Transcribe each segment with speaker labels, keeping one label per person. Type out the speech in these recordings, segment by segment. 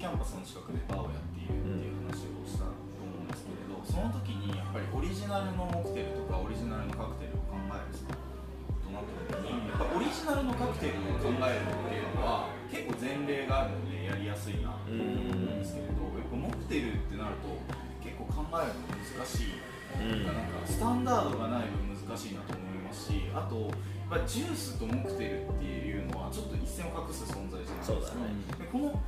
Speaker 1: キャンパスの近くでバーをやっているっていう話をしたと思うんですけれどその時にやっぱりオリジナルのモクテルとかオリジナルのカクテルを考えるとなった時にやっぱオリジナルのカクテルを考えるっていうのは結構前例があるのでやりやすいなと思うんですけれどやっぱモクテルってなると結構考えるの難しい、うん、なんかスタンダードがない分難しいなと思いますしあとまあ、ジュースとモクテルっていうのはちょっと一線を画す存在じゃないですか、ね、でこの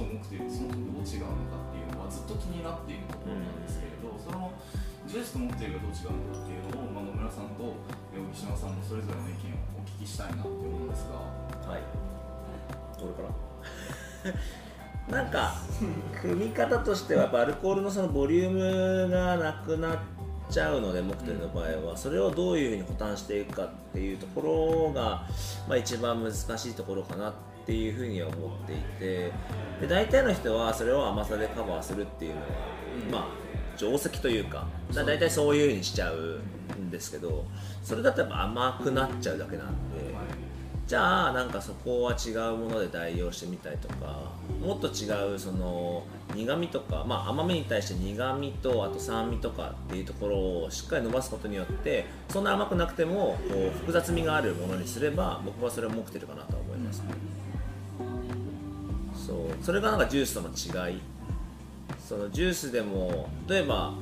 Speaker 1: とモクテルそもそもどう違うのかっていうのはずっと気になっているところなんですけれど、そのジュースとモクテルがどう違うのかっていうのを、まあ、野村さんと小木島さんのそれぞれの意見をお聞きしたいなって思うんですが。
Speaker 2: はい。どれから？なんか組み方としてはアルコールのそのボリュームがなくなってちゃうのでモクテルの場合は。それをどういうふうに補完していくかっていうところが、まあ、一番難しいところかなっていうふうには思っていてで大体の人はそれを甘さでカバーするっていうのは、まあ定石というかだ大体そういうふうにしちゃうんですけどそれだとやっぱ甘くなっちゃうだけなんで。じゃあなんかそこは違うもので代用してみたりとかもっと違うその苦味とか、まあ、甘めに対して苦味とあと酸味とかっていうところをしっかり伸ばすことによってそんな甘くなくてもこう複雑味があるものにすれば僕はそれを持ってるかなと思います、ね、それがなんかジュースとの違い。そのジュースでも例えば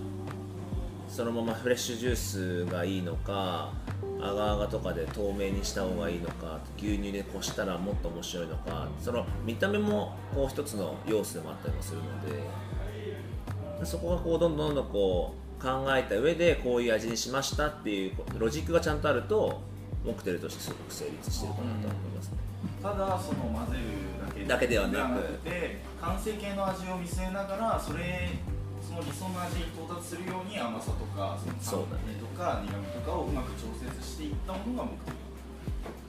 Speaker 2: そのままフレッシュジュースがいいのかアガアガとかで透明にした方がいいのか牛乳でこしたらもっと面白いのかその見た目もこう一つの要素でもあったりもするのでそこがこうどんどんどんどんこう考えた上でこういう味にしましたっていうロジックがちゃんとあるとモクテルとしてすごく成立してるかなと思いますね、
Speaker 1: ただその混ぜるだけではなく。て完成形の味を見据えながらそれその理想の味に到達するように甘さとかその酸味とか苦味とかをうまく調節していったものが目的。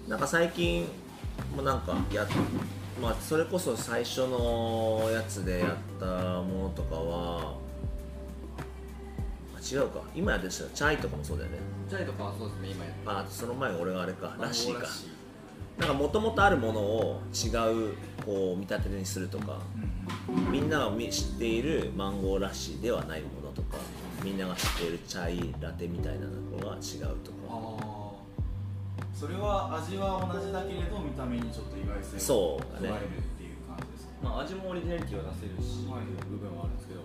Speaker 2: なんか最近もなんかやまあそれこそ最初のやつでやったものとかは違うか。今やってるチャイとかもそうだよね。
Speaker 3: チャイとかはそうですね今やってあ
Speaker 2: その前俺があれか。ラッシーかなんかもともとあるものを違うこう見立てにするとか、うんみんなが知っているマンゴーラッシーではないものとかみんなが知っているチャイラテみたいなのが違うとか。
Speaker 1: それは味は同じだけれど見た目にちょっと意外性を加えるっていう感じですね
Speaker 3: まあ、味もオリジナリティは出せるし、はい、部分はあるんですけど。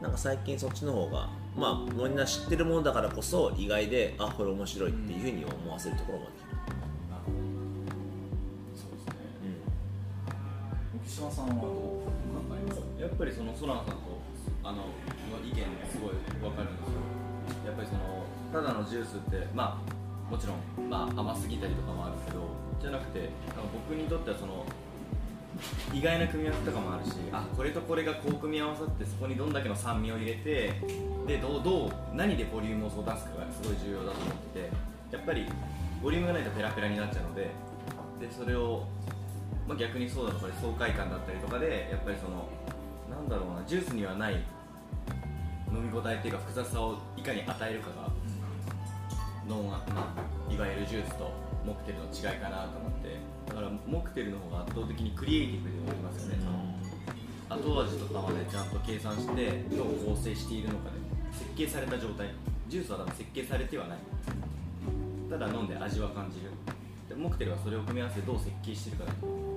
Speaker 2: なんか最近そっちの方がまあみんな知ってるものだからこそ意外であこれ面白いっていうふうに思わせるところもで
Speaker 1: 島さんはどう
Speaker 3: やっぱりそのソランさんとあのの意見すごい分かるんですよ。やっぱりそのただのジュースってまあもちろん、まあ、甘すぎたりとかもあるけどじゃなくて僕にとってはその意外な組み合わせとかもあるしあこれとこれがこう組み合わさってそこにどんだけの酸味を入れてでどうどう何でボリュームを出すかがすごい重要だと思っててやっぱりボリュームがないとペラペラになっちゃうのででそれを、まあ、逆にそうだとか爽快感だったりとかでやっぱりそのなんだろうなジュースにはない飲み応えっていうか複雑さをいかに与えるかが、ノンまあ、いわゆるジュースとモクテルの違いかなと思って。だからモクテルの方が圧倒的にクリエイティブでもありますよね、その後味とかまでちゃんと計算してどう構成しているのかで設計された状態。ジュースは多分設計されてはない。ただ飲んで味は感じる。でモクテルはそれを組み合わせてどう設計しているかだと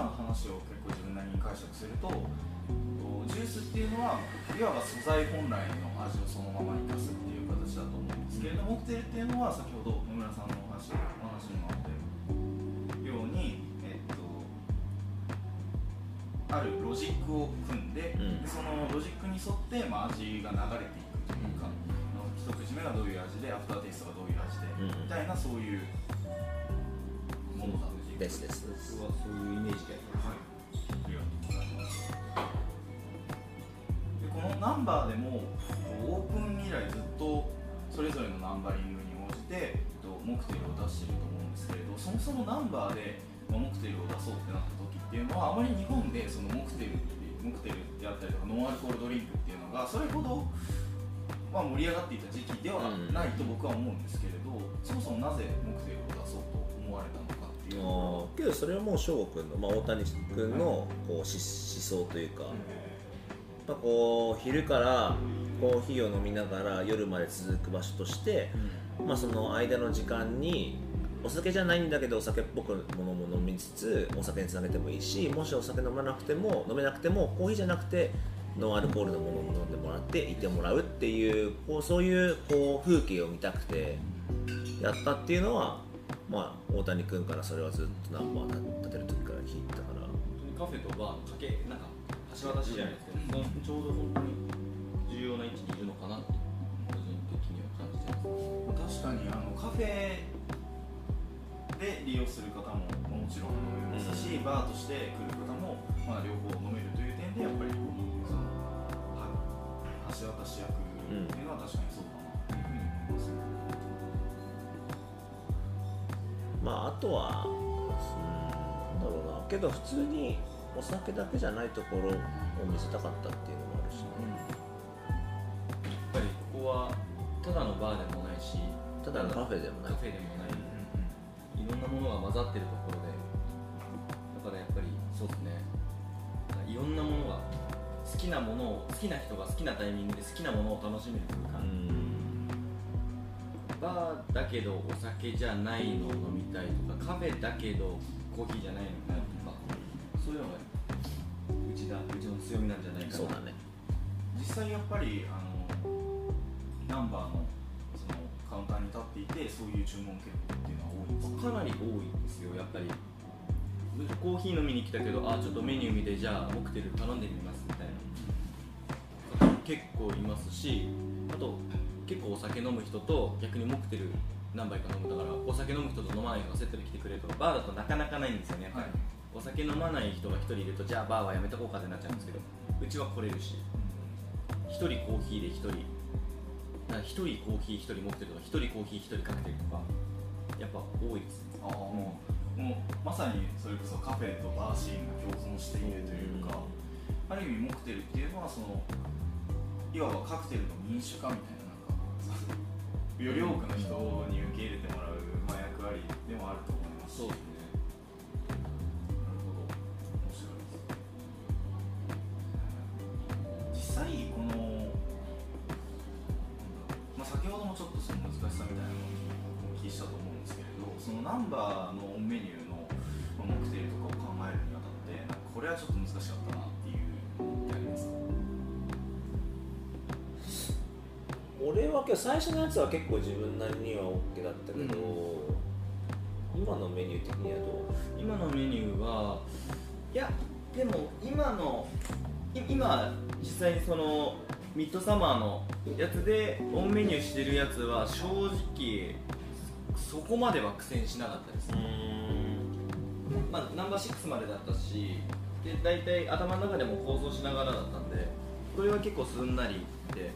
Speaker 1: 今の話を結構自分なりに解釈するとジュースっていうのはいわば素材本来の味をそのまま生かすっていう形だと思うんですけれども、モクテルっていうのは先ほど野村さんのお話お話にもあったように、えっと、あるロジックを組んで、うん、そのロジックに沿って、まあ、味が流れていくというか、うん、一口目がどういう味でアフターテイストがどういう味で、うん、みたいなそういうものだ
Speaker 2: ですです。
Speaker 3: 僕はそういうイメージではい。
Speaker 1: でこのナンバーでもオープン以来ずっとそれぞれのナンバリングに応じてモクテルを出していると思うんですけれどそもそもナンバーでモクテルを出そうってなった時っていうのはあまり日本でそのモクテルモクテルであったりとかノンアルコールドリンクっていうのがそれほどまあ、盛り上がっていた時期ではないと僕は思うんですけれど、そもそもなぜモクテルを出そうと思われたのか
Speaker 2: けどそれはもう翔吾君の、まあ、大谷君のこう思思想というか、やっぱこう昼からコーヒーを飲みながら夜まで続く場所として、まあ、その間の時間にお酒じゃないんだけどお酒っぽくものも飲みつつお酒につなげてもいいしもしお酒飲まなくても飲めなくてもコーヒーじゃなくてノンアルコールのものも飲んでもらっていてもらうっていうこうそういうこう風景を見たくてやったっていうのは、まあ、大谷君からそれはずっとナンバー立てる時から聞いてたから。
Speaker 3: 本当にカフェとバーのかけなんか橋渡しじゃないですけど、そのちょうど本当に重要な位置にいるのかなと個人的には感じてます
Speaker 1: 確かにあのカフェで利用する方ももちろん飲めますし、バーとして来る方も、まあ、両方飲めるという点でやっぱりそのは橋渡し役っていうのは確かにそうだなというふうに思いますね。
Speaker 2: まああとはうんなんだろうな。けど普通にお酒だけじゃないところを見せたかったっていうのもあるし、
Speaker 3: やっぱりここはただのバーでもないした
Speaker 2: だのカフェでもない。
Speaker 3: カフェでもない。いろんなものが混ざってるところでだからやっぱりそうですね。いろんなものが好きなものを好きな人が好きなタイミングで好きなものを楽しめる空間、バーだけどお酒じゃないのを飲みたいとかカフェだけどコーヒーじゃないのかとかそういうのがうちだうちの強みなんじゃないかな。
Speaker 2: そうだね。
Speaker 1: 実際やっぱりあのナンバーのそのカウンターに立っていてそういう注文結構っていうのは多いんですか
Speaker 3: かなり多いんですよやっぱり。コーヒー飲みに来たけどあちょっとメニュー見てじゃあモクテル頼んでみますみたいな。方結構いますしあと結構お酒飲む人と逆にモクテル何杯か飲むだからお酒飲む人と飲まない人がセットで来てくれるとかバーだとなかなかないんですよねやっぱり、
Speaker 1: はい。
Speaker 3: お酒飲まない人が1人いるとじゃあバーはやめとこうかってなっちゃうんですけどうちは来れるし1人コーヒーで1人1人コーヒー1人モクテルとか1人コーヒー1人カクテルとかやっぱ多いですね。
Speaker 1: ああもうもうまさにそれこそカフェとバーシーンが共存しているというか、ある意味モクテルっていうのはそのいわばカクテルの民主化みたいなより多くの人に受け入れてもらう、まあ、役割でもあると思います
Speaker 3: そうですね
Speaker 1: なるほど。面白いです。実際この、まあ、先ほどもちょっとその難しさみたいなのをお聞きしたと思うんですけれどそのナンバーのメニューのまあモクテルとかを考えるにあたってこれはちょっと難しかったな
Speaker 2: 俺はけど最初のやつは結構自分なりには OK だったけど、今のメニュー的にはど
Speaker 3: 今のメニューはいやでも今のい今実際にそのミッドサマーのやつでオンメニューしてるやつは正直そこまでは苦戦しなかったです。
Speaker 2: ううん。
Speaker 3: まあ、ナンバー6までだったしで大体頭の中でも構想しながらだったんでこれは結構すんなりいって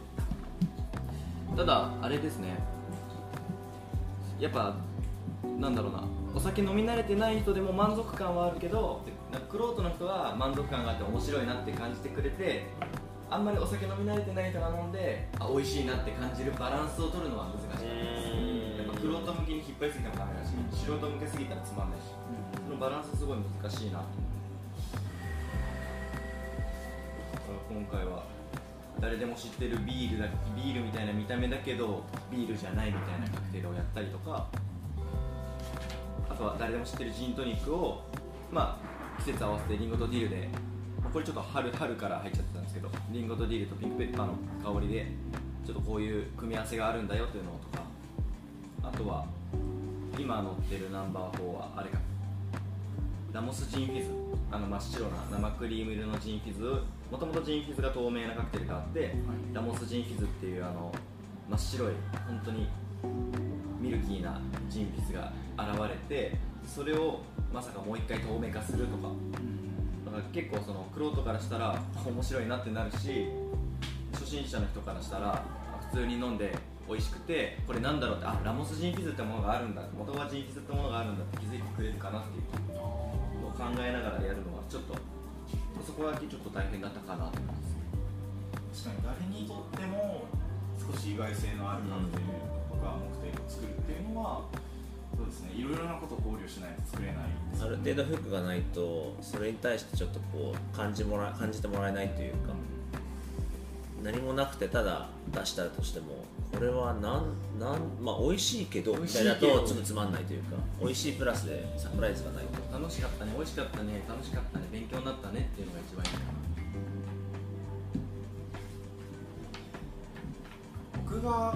Speaker 3: ただあれですね。やっぱなんだろうな。お酒飲み慣れてない人でも満足感はあるけどなんかクロートの人は満足感があって面白いなって感じてくれてあんまりお酒飲み慣れてない人が飲んであ美味しいなって感じるバランスを取るのは難しかったですやっぱクロート向きに引っ張りすぎてもダメだし素人向けすぎたらつまんないし。そのバランスすごい難しいなと思う。だから今回は誰でも知ってるビールだビールみたいな見た目だけどビールじゃないみたいなカクテルをやったりとかあとは誰でも知ってるジントニックをまあ季節合わせてリンゴとディールでこれちょっと春春から入っちゃってたんですけどリンゴとディールとピンクペッパーの香りでちょっとこういう組み合わせがあるんだよというのとかあとは今乗ってるナンバー4はあれか。ラモスジンフィズ。あの真っ白な生クリーム色のジンフィズもともとジンフィズが透明なカクテルがあって、ラモスジンフィズっていうあの真っ白い本当にミルキーなジンフィズが現れてそれをまさかもう一回透明化するとか。だから結構そのクロートからしたら面白いなってなるし初心者の人からしたら普通に飲んで美味しくてこれなんだろうってあラモスジンフィズってものがあるんだ元はジンフィズってものがあるんだって気づいてくれるかなっていうのを考えながらやるのはちょっとそこだけちょっと大変だったかなと思います
Speaker 1: 確かに誰にとっても使少し意外性のあるカクテルとかモクテルを作るっていうのはそうですね。いろいろなことを考慮しないと作れない。です
Speaker 2: ある程度フックがないとそれに対してちょっとこう感じもら感じてもらえないというか何もなくてただ出したとしてもこれはなんなんまあ美味しいけどみたいだとつむつまんないというか美味しいプラスでサプライズがないと。
Speaker 3: 楽しかったね。美味しかったね。楽しかったね。勉強になったねっていうのが一番いいかな。
Speaker 1: 僕が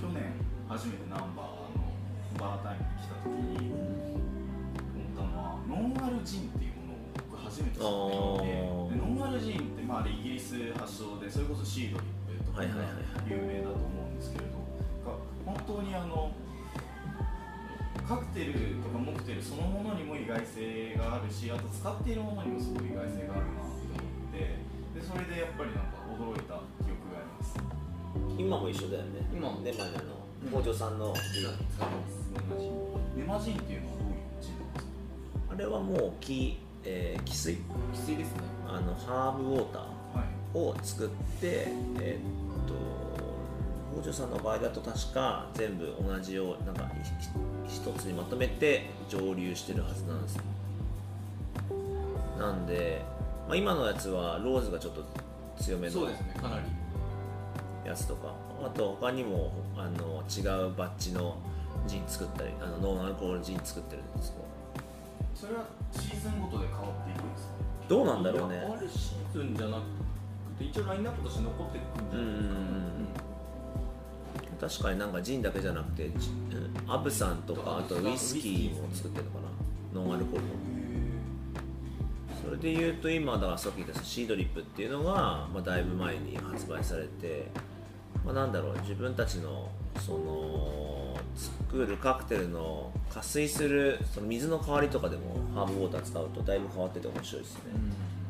Speaker 1: 去年初めてナンバーのバータイムに来た時に思ったのはノンアルジンっていうものを僕初めて知ってノンアルジンってまあイギリス発祥でそれこそシードリップとかが
Speaker 2: はいはいはいはい。
Speaker 1: 有名だと思うんですけれどが本当にあのカクテルとかモクテルそのものにも意外性があるしあと使っているものにもすごい意外性があるなって思ってでそれでやっぱりなんか驚いた記憶があります。
Speaker 2: 今も一緒だよね。
Speaker 3: 今も。
Speaker 2: ね前の北条さんの
Speaker 3: 使ってます
Speaker 1: ネマジンっていうのはどういうジンなん。ですか
Speaker 2: あれはもう木、えー、汽水。
Speaker 3: きついですね。
Speaker 2: あのハーブウォーター
Speaker 1: はい。
Speaker 2: を作ってえーっと北条さんの場合だと確か全部同じようなんか一つにまとめて蒸留してるはずなんですよ。なんで、まあ、今のやつはローズがちょっと強めの
Speaker 3: そうですねかなり。
Speaker 2: やつとかあと他にもあの違うバッジのジン作ったりあのノンアルコールジン作ってるんですけど
Speaker 1: それはシーズンごとで変わっていくんですか？
Speaker 2: どうなんだろうね。
Speaker 3: あれシーズンじゃなくて一応ラインナップとして残ってくるんじゃないですか、
Speaker 2: うんうんうんうん確かになんかジンだけじゃなくてアブさんとかあとウイスキーも作ってるのかな？ノンアルコールの。それで言うと今だからさっき言ったシードリップっていうのが、まあ、だいぶ前に発売されて、まあ、なんだろう自分たちのその作るカクテルの加水するその水の代わりとかでもハーブウォーター使うとだいぶ変わってて面白いですね、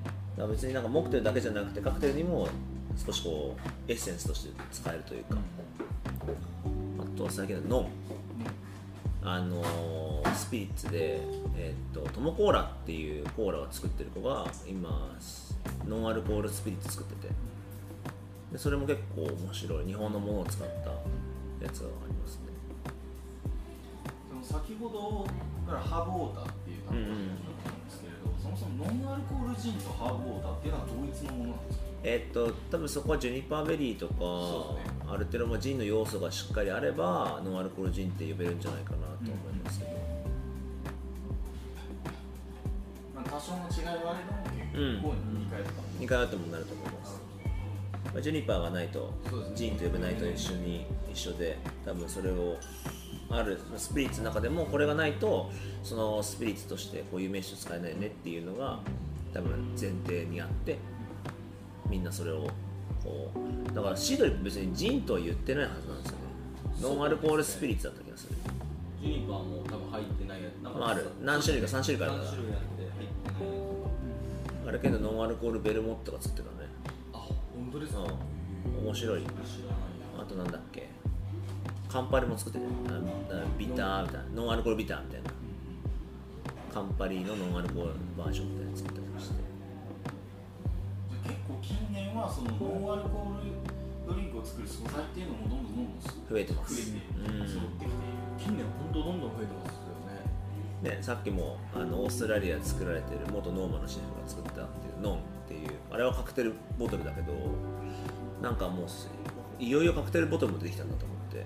Speaker 2: だから別になんかモクテルだけじゃなくてカクテルにも少しこうエッセンスとして使えるというか、あと最近のノンあのースピリッツで、えーっとトモコーラっていうコーラを作ってる子が今ノンアルコールスピリッツ作ってて。でそれも結構面白い。日本のものを使ったやつがありますね。
Speaker 1: その先ほどからハーブウォーターっていう単語が出てきたんですけれど、そもそもノンアルコールジンとハーブウォーターっていうのは同一のものなんですか？
Speaker 2: えーっと多分そこはジュニパーベリーとか、
Speaker 1: ね。
Speaker 2: ある程度まあジンの要素がしっかりあればノンアルコールジンって呼べるんじゃないかなと思いますけど、
Speaker 1: まあ多少の違いはあれども結構2回とか。
Speaker 2: 2回あってもなると思います、まあ、ジュニパーがないと
Speaker 3: ね。
Speaker 2: ジンと呼べないと一緒に一緒で多分それをあるスピリッツの中でもこれがないとそのスピリッツとしてこういう名詞を使えないよねっていうのが多分前提にあってみんなそれをこうだからシードリップ別にジンとは言ってないはずなんですよね。ノンアルコールスピリッツだった気がする。
Speaker 3: ジュニパーも多分入ってないやつ。なんか
Speaker 2: まあある。何種類か3種類かあるから
Speaker 3: 何種類あって入ってない。やつ
Speaker 2: あれけどノンアルコールベルモットが作ってたね。
Speaker 3: あ本当ですか、
Speaker 2: うん。面白い。あとなんだっけ？カンパリも作ってるああビターみたいな。ノンアルコールビターみたいな。カンパリのノンアルコールバージョンみたいなの作ったりもして
Speaker 1: 近年はそのノンアルコールドリンクを作る素材っていうのもどんどんどんどん
Speaker 2: 増えてます。
Speaker 1: 増えて
Speaker 2: うん
Speaker 1: 揃ってきている。
Speaker 3: 近年本当どん。どん増えてますよね
Speaker 2: でさっきもあのオーストラリアで作られてる元ノーマのシェフが作ったっていうノンっていうあれはカクテルボトルだけどなんかもうすいよいよカクテルボトルもできたんだと思って。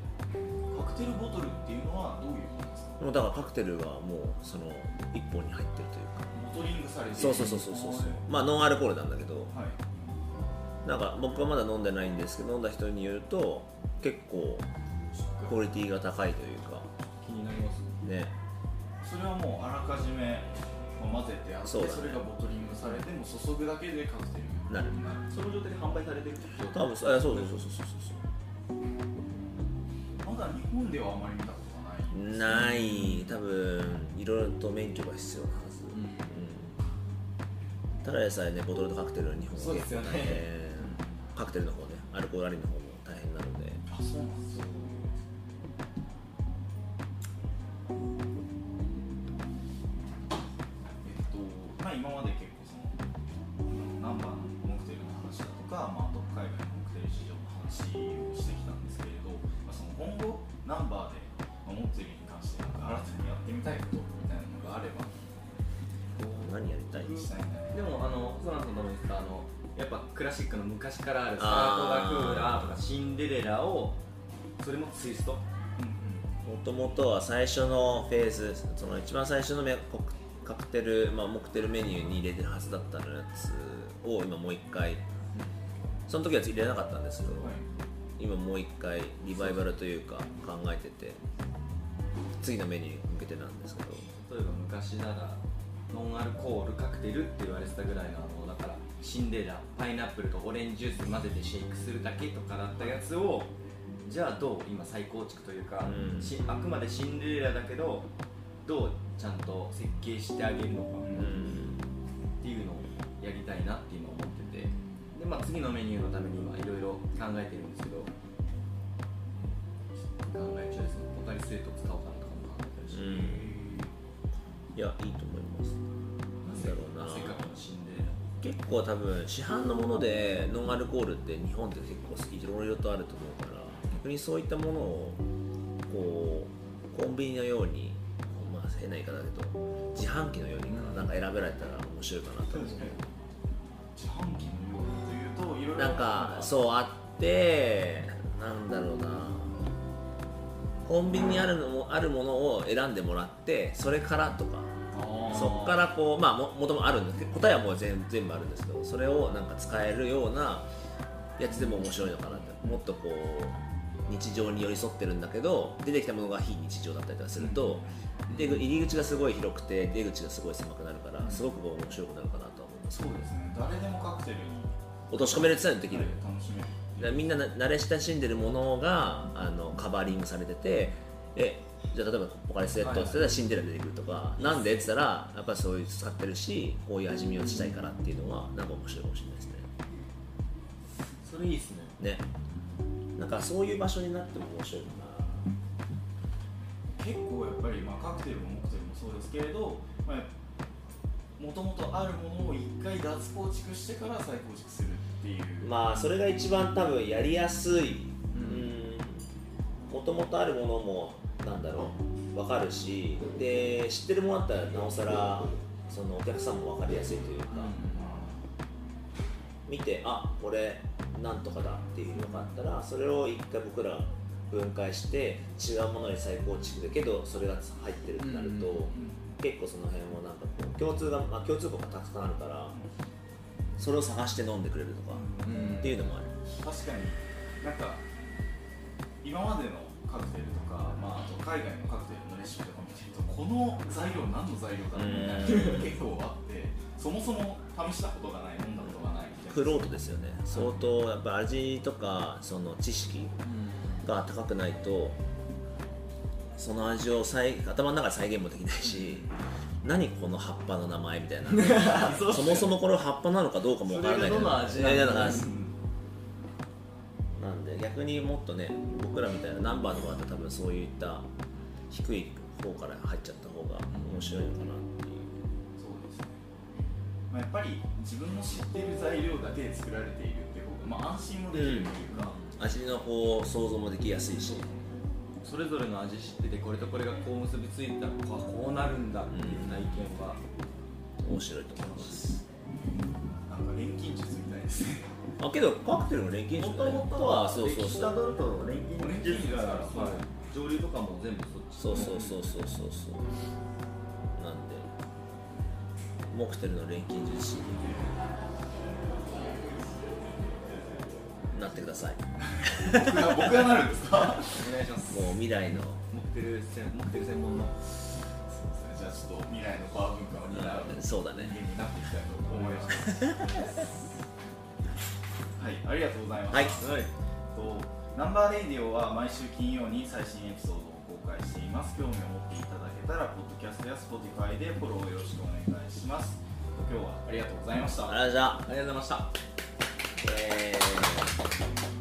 Speaker 1: カクテルボトルっていうのはどういうことですか？
Speaker 2: もうだからカクテルがもうその一本に入ってるというか。
Speaker 1: ボトリングされている。
Speaker 2: そうそうそうそうそう。
Speaker 1: は
Speaker 2: まあノンアルコールなんだけど
Speaker 1: い
Speaker 2: なんか僕はまだ飲んでないんですけど飲んだ人によると結構クオリティが高いというか。
Speaker 3: 気になります
Speaker 2: ね。
Speaker 1: それはもうあらかじめまあ混ぜてあってそ,、れがボトリングされてもう注ぐだけでカクテルに
Speaker 2: なる。
Speaker 3: その状態で販売されてるってこと？
Speaker 2: 多分そうあそうそうそうそうそう。
Speaker 1: まだ日本ではあまり見たことがない。
Speaker 2: ない。多分いろいろと免許が必要なはず、
Speaker 3: うん。
Speaker 2: うん。ただでさえねボトルとカクテルの日本は
Speaker 3: そうですよね
Speaker 2: カクテルの方ねアルコールありの方も大変なので。
Speaker 1: あそうなんですよえっとまあ今まで結構そのナンバーのモクテルの話だとか、まあ、あと海外のモクテル事情の話をしてきたんですけれど、まあ、その今後ナンバーで、まあ、モクテルに関してなんか新たにやってみたいことみたいなのがあれば
Speaker 2: 何やりたい？
Speaker 3: でもあのソランさんとも言ってたあのクラシックの昔からあるスカートがクーラーとかシンデレラをそれもツイスト？
Speaker 2: もともとは最初のフェーズその一番最初のメコクカクテル、まあ、モクテルメニューに入れてるはずだったやつを今もう一回その時は入れなかったんですけど、
Speaker 1: はい。
Speaker 2: 今もう一回リバイバルというか考えてて次のメニューに向けてなんですけど。
Speaker 3: 例えば昔ならノンアルコールカクテルって言われてたぐらいのシンデレラパイナップルとオレンジジュース混ぜてシェイクするだけとかだったやつをじゃあどう？今再構築というか、
Speaker 2: うん。
Speaker 3: しあくまでシンデレラだけどどうちゃんと設計してあげるのか。
Speaker 2: うん。
Speaker 3: っていうのをやりたいなっていうのを思ってて。で、まあ、次のメニューのために今いろいろ考えてるんですけど。考え中ですね。ポカリスエット使おうかなとかも考えてるし、
Speaker 2: うん。いやいいと思います。なんだろうな。
Speaker 3: せっかくのシンデレラ
Speaker 2: 結構多分市販のものでノンアルコールって日本って結構いろいろとあると思うから逆にそういったものをこうコンビニのようにまあ変な言い方だけど自販機のようになんか選べられたら面白いかなと思う。
Speaker 1: 自販機のようにというといろいろ
Speaker 2: なんかそうあってなんだろうな。コンビニにあるのもあるものを選んでもらってそれからとかそこからこうまあももともあるんですけど答えはもう全全部あるんですけどそれをなんか使えるようなやつでも面白いのかなってもっとこう日常に寄り添ってるんだけど出てきたものが非日常だったりとかすると、で入り口がすごい広くて出口がすごい狭くなるからすごくこう面白くなるかなとは思います
Speaker 1: そうですね。誰でもカクテルに
Speaker 2: 落とし込めるって言った。らできる、
Speaker 1: 楽しめる
Speaker 2: みんなな慣れ親しんでるものがあのカバーリングされててえじゃあ例えばポカリスエットって言ったらシンデレラ出てくるとか、なんでって言ったらやっぱりそういう使ってるしこういう味見をしたいからっていうのはなんか面白いかもしれないですね。
Speaker 3: それいいっすね。
Speaker 2: ね。なんかそういう場所になっても面白いか
Speaker 1: 結構やっぱり、まあ、カクテルもモクテルもそうですけれどもともとあるものを一回脱構築してから再構築するっていう。
Speaker 2: なまあそれが一番多分やりやすい。もともとあるものもなんだろう。分かるし。で知ってるものだったらなおさらそのお客さんも分かりやすいというか、見てあこれなんとかだっていうふうに分かったらそれを一回僕ら分解して違うものに再構築だけどそれが入ってるってなると、結構その辺もなんかこう共通が、まあ、共通項がたくさんあるからそれを探して飲んでくれるとか
Speaker 3: うん
Speaker 2: っていうのもある、
Speaker 1: 確かに。なんか今までのカクテルとか、まあ、あと海外のカクテルのレシピとか見てるとこの材料何の材料だろうみたいなのが結構あってそもそも試したことがない飲んだことがないみたいな。
Speaker 2: クロートですよね。相当やっぱ味とかその知識が高くないとその味を再頭の中で再現もできないし何この葉っぱの名前みたいな。そもそもこれ葉っぱなのかどうかもわからない
Speaker 3: それがどの味な
Speaker 2: 逆にもっとね僕らみたいなナンバーの場合だと多分そういった低い方から入っちゃった方が面白いのかなっていう。
Speaker 1: そうですね、まあ、やっぱり自分の知ってる材料だけで作られているって方が、まあ、安心もできるというか、
Speaker 2: 味のこう想像もできやすいし。
Speaker 3: それぞれの味知っててこれとこれがこう結びついたらこうなるんだっていう体験は、
Speaker 2: 面白いと思いますあけどカクテルの錬金術
Speaker 3: もともとは
Speaker 2: そうそうそう。
Speaker 3: ると錬
Speaker 1: 金術が
Speaker 3: はい。上流とかも全部そっち。
Speaker 2: そうそうそうそうそう。そうなんでモクテルの錬金術師になってください。
Speaker 1: 僕が僕がなるんですか？
Speaker 3: お願いします。
Speaker 2: もう未来の。
Speaker 3: 持ってる専持ってる専門の。
Speaker 1: じゃあちょっと未来のバー文化を担う
Speaker 2: そうだね。
Speaker 1: になっていきたいと思います はい。ありがとうございます、
Speaker 2: はい。
Speaker 3: はい。
Speaker 1: とナンバーレイディオは毎週金曜に最新エピソードを公開しています。興味を持っていただけたらポッドキャストや Spotify でフォローよろしくお願いします。今日はありがとうございました。
Speaker 2: あらじゃあ
Speaker 3: ありがとうございました。
Speaker 2: えー